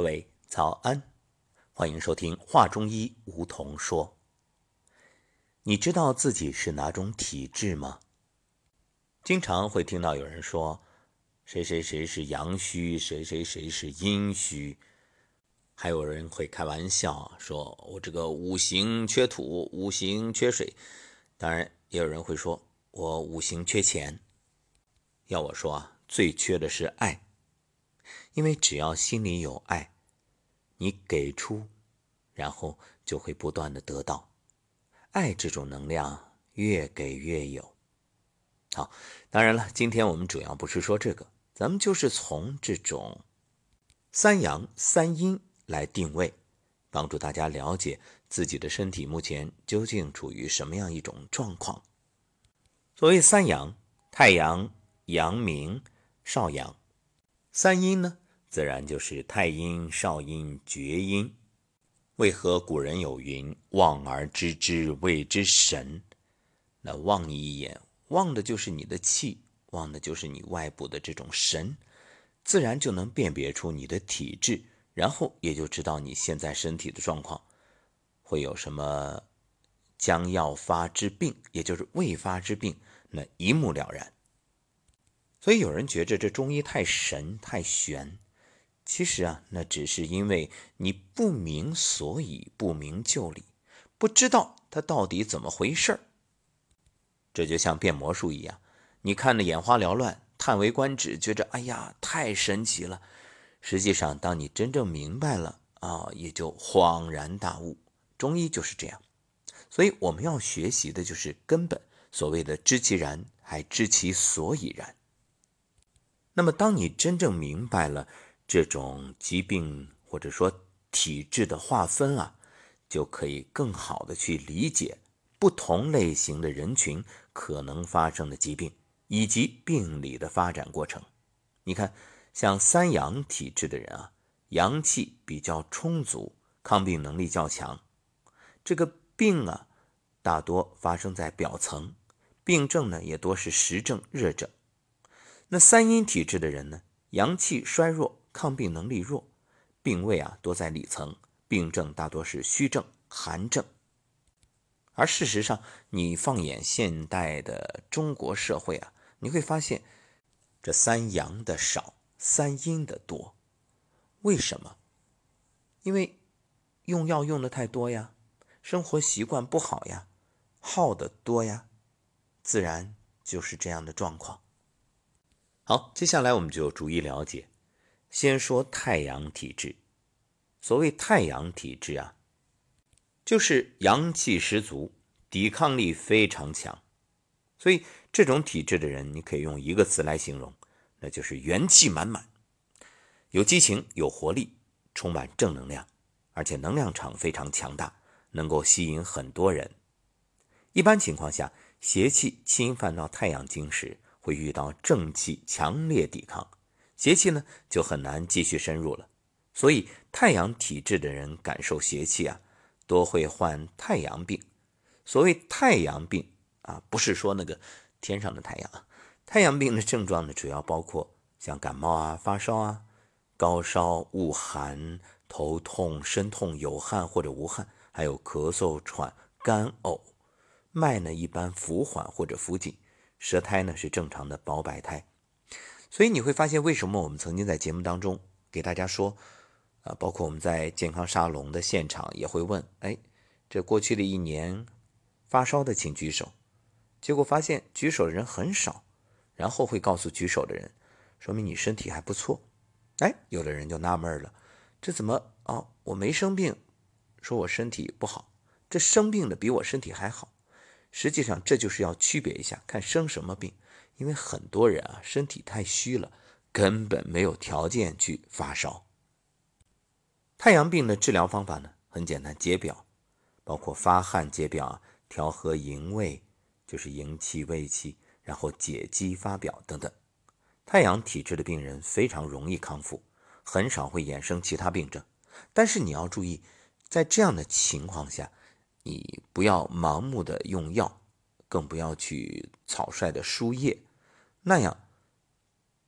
各位早安，欢迎收听《话中医》，梧桐说。你知道自己是哪种体质吗？经常会听到有人说，谁谁谁是阳虚，谁谁谁是阴虚，还有人会开玩笑说，我这个五行缺土，五行缺水，当然也有人会说我五行缺钱。要我说啊，最缺的是爱。因为只要心里有爱，你给出，然后就会不断的得到，爱这种能量越给越有。好，当然了，今天我们主要不是说这个，咱们就是从这种三阳三阴来定位，帮助大家了解自己的身体目前究竟处于什么样一种状况。所谓三阳，太阳、阳明、少阳。三阴呢，自然就是太阴、少阴、厥阴。为何古人有云“望而知之，谓之神”？那望一眼，望的就是你的气，望的就是你外部的这种神，自然就能辨别出你的体质，然后也就知道你现在身体的状况会有什么将要发之病，也就是未发之病，那一目了然。所以有人觉着这中医太神太玄，其实啊，那只是因为你不明所以，不明就里，不知道它到底怎么回事儿。这就像变魔术一样，你看的眼花缭乱，叹为观止，觉着哎呀太神奇了。实际上，当你真正明白了啊，也就恍然大悟。中医就是这样，所以我们要学习的就是根本，所谓的知其然，还知其所以然。那么，当你真正明白了这种疾病或者说体质的划分啊，就可以更好的去理解不同类型的人群可能发生的疾病以及病理的发展过程。你看，像三阳体质的人啊，阳气比较充足，抗病能力较强，这个病啊，大多发生在表层，病症呢也多是实症、热症。那三阴体质的人呢，阳气衰弱，抗病能力弱，病位啊多在里层，病症大多是虚症、寒症。而事实上，你放眼现代的中国社会啊，你会发现这三阳的少，三阴的多。为什么？因为用药用的太多呀，生活习惯不好呀，耗的多呀，自然就是这样的状况。好，接下来我们就逐一了解。先说太阳体质。所谓太阳体质啊，就是阳气十足，抵抗力非常强。所以这种体质的人，你可以用一个词来形容，那就是元气满满，有激情、有活力，充满正能量，而且能量场非常强大，能够吸引很多人。一般情况下，邪气侵犯到太阳经时，会遇到正气强烈抵抗，邪气呢就很难继续深入了。所以太阳体质的人感受邪气啊，多会患太阳病。所谓太阳病啊，不是说那个天上的太阳。太阳病的症状呢，主要包括像感冒啊、发烧啊、高烧、恶寒、头痛、身痛、有汗或者无汗，还有咳嗽、喘、干呕。脉呢一般浮缓或者浮紧。舌苔呢是正常的薄白苔，所以你会发现为什么我们曾经在节目当中给大家说，啊，包括我们在健康沙龙的现场也会问，哎，这过去的一年发烧的请举手，结果发现举手的人很少，然后会告诉举手的人，说明你身体还不错，哎，有的人就纳闷了，这怎么啊？我没生病，说我身体不好，这生病的比我身体还好。实际上，这就是要区别一下，看生什么病。因为很多人啊，身体太虚了，根本没有条件去发烧。太阳病的治疗方法呢，很简单，解表，包括发汗解表、调和营卫，就是营气、卫气，然后解肌发表等等。太阳体质的病人非常容易康复，很少会衍生其他病症。但是你要注意，在这样的情况下。你不要盲目的用药，更不要去草率的输液，那样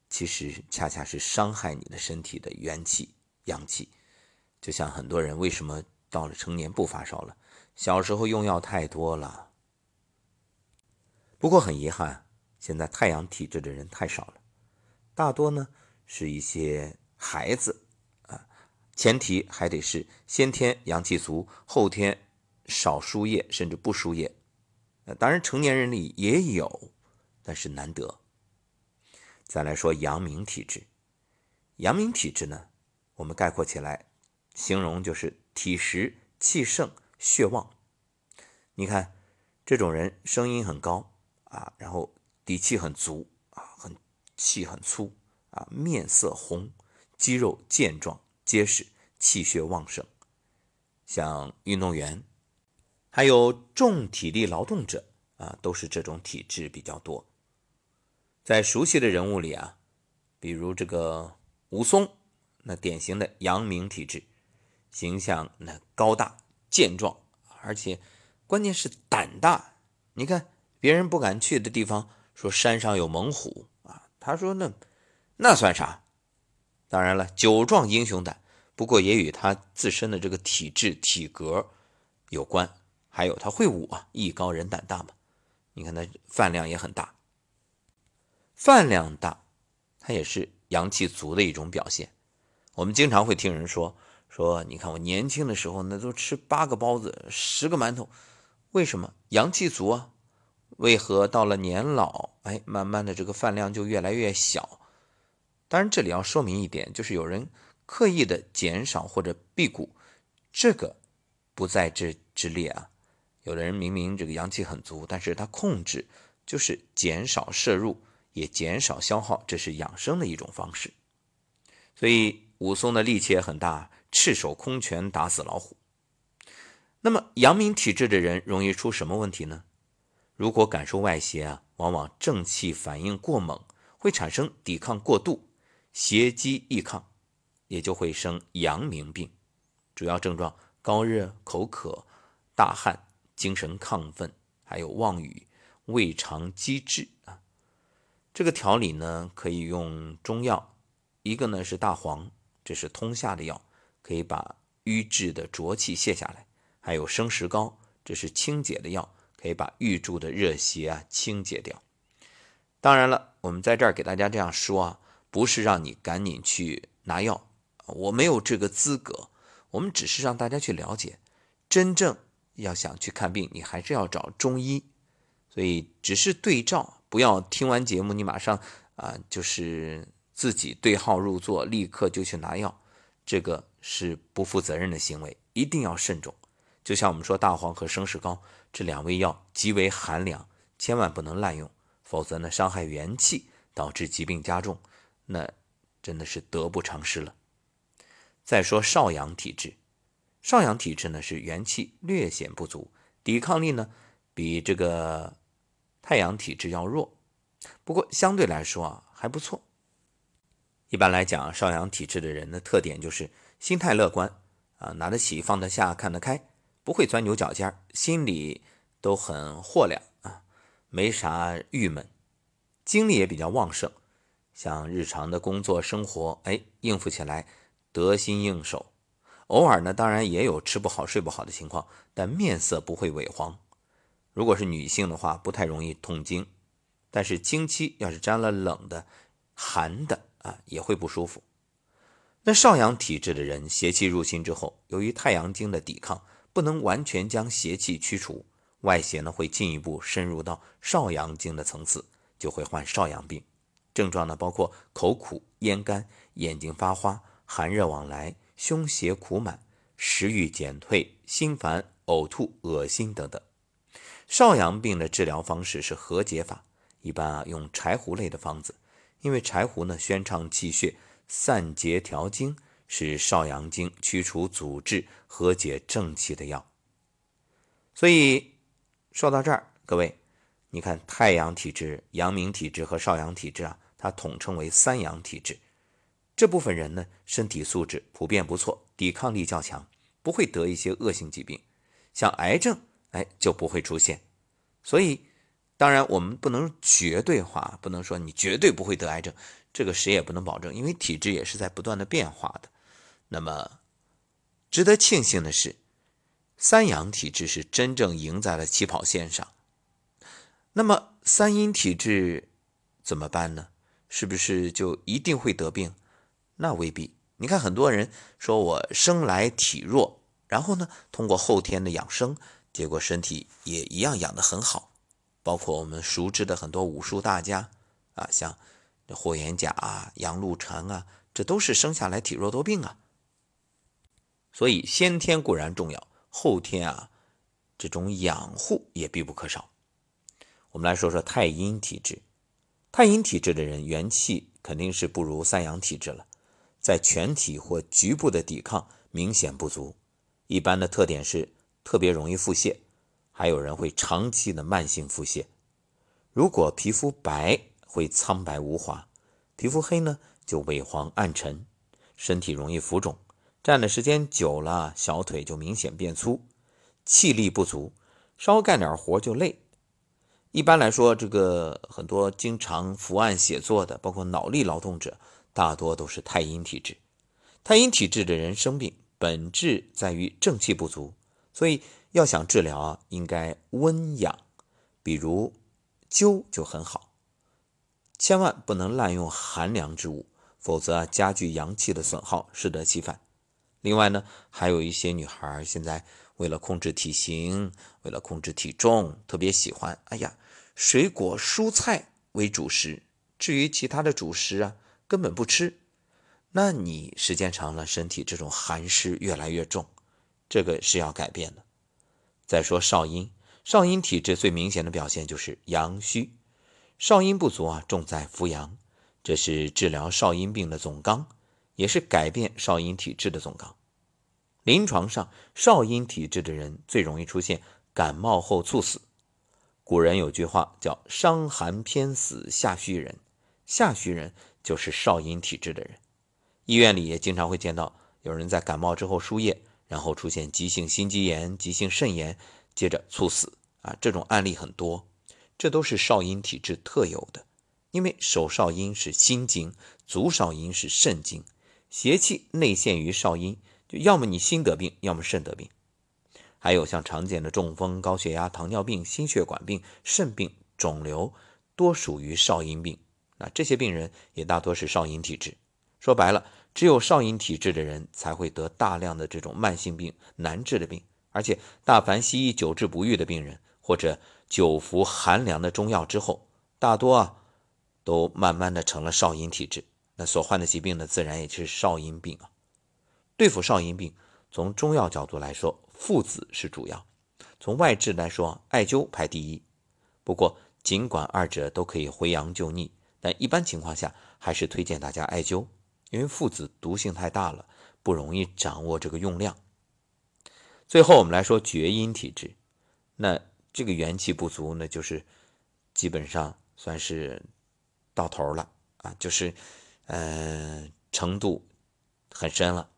其实恰恰是伤害你的身体的元气、阳气。就像很多人为什么到了成年不发烧了？小时候用药太多了。不过很遗憾，现在太阳体质的人太少了，大多呢是一些孩子啊，前提还得是先天阳气足，后天少输液甚至不输液。呃，当然成年人里也有，但是难得。再来说阳明体质，阳明体质呢，我们概括起来，形容就是体实、气盛、血旺。你看，这种人声音很高啊，然后底气很足啊，很气很粗啊，面色红，肌肉健壮结实，气血旺盛。像运动员，还有重体力劳动者啊，都是这种体质比较多。在熟悉的人物里啊，比如这个武松，那典型的阳明体质，形象那高大健壮，而且关键是胆大。你看别人不敢去的地方，说山上有猛虎啊，他说那那算啥？当然了，酒壮英雄胆，不过也与他自身的这个体质体格有关，还有他会武啊，艺高人胆大嘛。你看他饭量也很大。饭量大，它也是阳气足的一种表现。我们经常会听人说说，你看我年轻的时候，那都吃八个包子、十个馒头，为什么阳气足啊？为何到了年老，哎，慢慢的这个饭量就越来越小？当然，这里要说明一点，就是有人刻意的减少或者辟谷，这个不在这之列啊。有的人明明这个阳气很足，但是他控制就是减少摄入。也减少消耗，这是养生的一种方式。所以武松的力气也很大，赤手空拳打死老虎。那么阳明体质的人容易出什么问题呢？如果感受外邪啊，往往正气反应过猛，会产生抵抗过度，邪积易抗，也就会生阳明病。主要症状高热、口渴、大汗、精神亢奋，还有妄语、胃肠积滞啊。这个调理呢，可以用中药，一个呢是大黄，这是通下的药，可以把瘀滞的浊气泄下来；还有生石膏，这是清解的药，可以把郁住的热邪啊清解掉。当然了，我们在这儿给大家这样说啊，不是让你赶紧去拿药，我没有这个资格。我们只是让大家去了解，真正要想去看病，你还是要找中医，所以只是对照。不要听完节目，你马上啊，就是自己对号入座，立刻就去拿药，这个是不负责任的行为，一定要慎重。就像我们说大黄和生石膏这两味药极为寒凉，千万不能滥用，否则呢伤害元气，导致疾病加重，那真的是得不偿失了。再说少阳体质，少阳体质呢是元气略显不足，抵抗力呢比这个。太阳体质要弱，不过相对来说啊还不错。一般来讲，少阳体质的人的特点就是心态乐观啊，拿得起放得下看得开，不会钻牛角尖心里都很豁亮啊，没啥郁闷，精力也比较旺盛。像日常的工作生活，哎，应付起来得心应手。偶尔呢，当然也有吃不好睡不好的情况，但面色不会萎黄。如果是女性的话，不太容易痛经，但是经期要是沾了冷的、寒的啊，也会不舒服。那少阳体质的人，邪气入侵之后，由于太阳经的抵抗，不能完全将邪气驱除，外邪呢会进一步深入到少阳经的层次，就会患少阳病。症状呢包括口苦、咽干、眼睛发花、寒热往来、胸胁苦满、食欲减退、心烦、呕吐、恶心等等。少阳病的治疗方式是和解法，一般啊用柴胡类的方子，因为柴胡呢宣畅气血、散结调经，是少阳经驱除阻滞、和解正气的药。所以说到这儿，各位，你看太阳体质、阳明体质和少阳体质啊，它统称为三阳体质。这部分人呢，身体素质普遍不错，抵抗力较强，不会得一些恶性疾病，像癌症。哎，就不会出现。所以，当然我们不能绝对化，不能说你绝对不会得癌症，这个谁也不能保证，因为体质也是在不断的变化的。那么，值得庆幸的是，三阳体质是真正赢在了起跑线上。那么三阴体质怎么办呢？是不是就一定会得病？那未必。你看，很多人说我生来体弱，然后呢，通过后天的养生，结果身体也一样养得很好。包括我们熟知的很多武术大家啊，像霍元甲啊、杨露禅啊，这都是生下来体弱多病啊。所以先天固然重要，后天啊，这种养护也必不可少。我们来说说太阴体质，太阴体质的人元气肯定是不如三阳体质了。在全体或局部的抵抗明显不足，一般的特点是特别容易腹泻，还有人会长期的慢性腹泻。如果皮肤白，会苍白无华；皮肤黑呢，就萎黄暗沉，身体容易浮肿，站的时间久了，小腿就明显变粗，气力不足，稍干点活就累。一般来说，这个很多经常伏案写作的，包括脑力劳动者。大多都是太阴体质，太阴体质的人生病本质在于正气不足，所以要想治疗啊，应该温养，比如灸就很好，千万不能滥用寒凉之物，否则啊加剧阳气的损耗，适得其反。另外呢，还有一些女孩现在为了控制体型，为了控制体重，特别喜欢哎呀水果蔬菜为主食，至于其他的主食啊。根本不吃，那你时间长了，身体这种寒湿越来越重，这个是要改变的。再说少阴，少阴体质最明显的表现就是阳虚，少阴不足啊，重在扶阳，这是治疗少阴病的总纲，也是改变少阴体质的总纲。临床上，少阴体质的人最容易出现感冒后猝死。古人有句话叫“伤寒偏死下虚人”，下虚人。就是少阴体质的人，医院里也经常会见到有人在感冒之后输液，然后出现急性心肌炎、急性肾炎，接着猝死啊，这种案例很多，这都是少阴体质特有的。因为手少阴是心经，足少阴是肾经，邪气内陷于少阴，就要么你心得病，要么肾得病。还有像常见的中风、高血压、糖尿病、心血管病、肾病、肿瘤，多属于少阴病。啊，这些病人也大多是少阴体质。说白了，只有少阴体质的人才会得大量的这种慢性病、难治的病。而且，大凡西医久治不愈的病人，或者久服寒凉的中药之后，大多啊，都慢慢的成了少阴体质。那所患的疾病呢，自然也是少阴病啊。对付少阴病，从中药角度来说，附子是主要；从外治来说，艾灸排第一。不过，尽管二者都可以回阳救逆。但一般情况下，还是推荐大家艾灸，因为附子毒性太大了，不容易掌握这个用量。最后，我们来说厥阴体质，那这个元气不足，那就是基本上算是到头了啊，就是嗯程度很深了。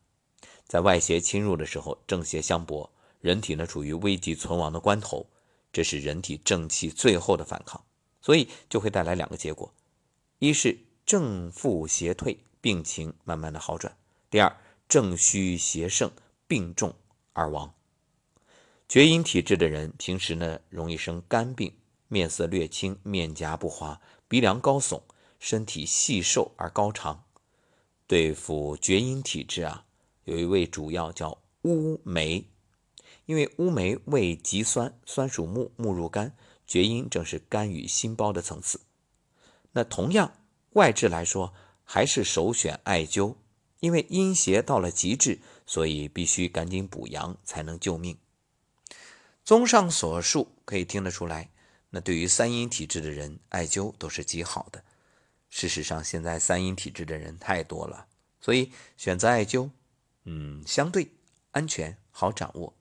在外邪侵入的时候，正邪相搏，人体呢处于危急存亡的关头，这是人体正气最后的反抗，所以就会带来两个结果。一是正负邪退，病情慢慢的好转；第二正虚邪盛，病重而亡。厥阴体质的人平时呢容易生肝病，面色略青，面颊不滑，鼻梁高耸，身体细瘦而高长。对付厥阴体质啊，有一味主药叫乌梅，因为乌梅味极酸，酸属木，木入肝，厥阴正是肝与心包的层次。那同样，外治来说，还是首选艾灸，因为阴邪到了极致，所以必须赶紧补阳才能救命。综上所述，可以听得出来，那对于三阴体质的人，艾灸都是极好的。事实上，现在三阴体质的人太多了，所以选择艾灸，嗯，相对安全，好掌握。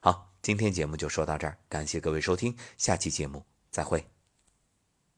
好，今天节目就说到这儿，感谢各位收听，下期节目再会。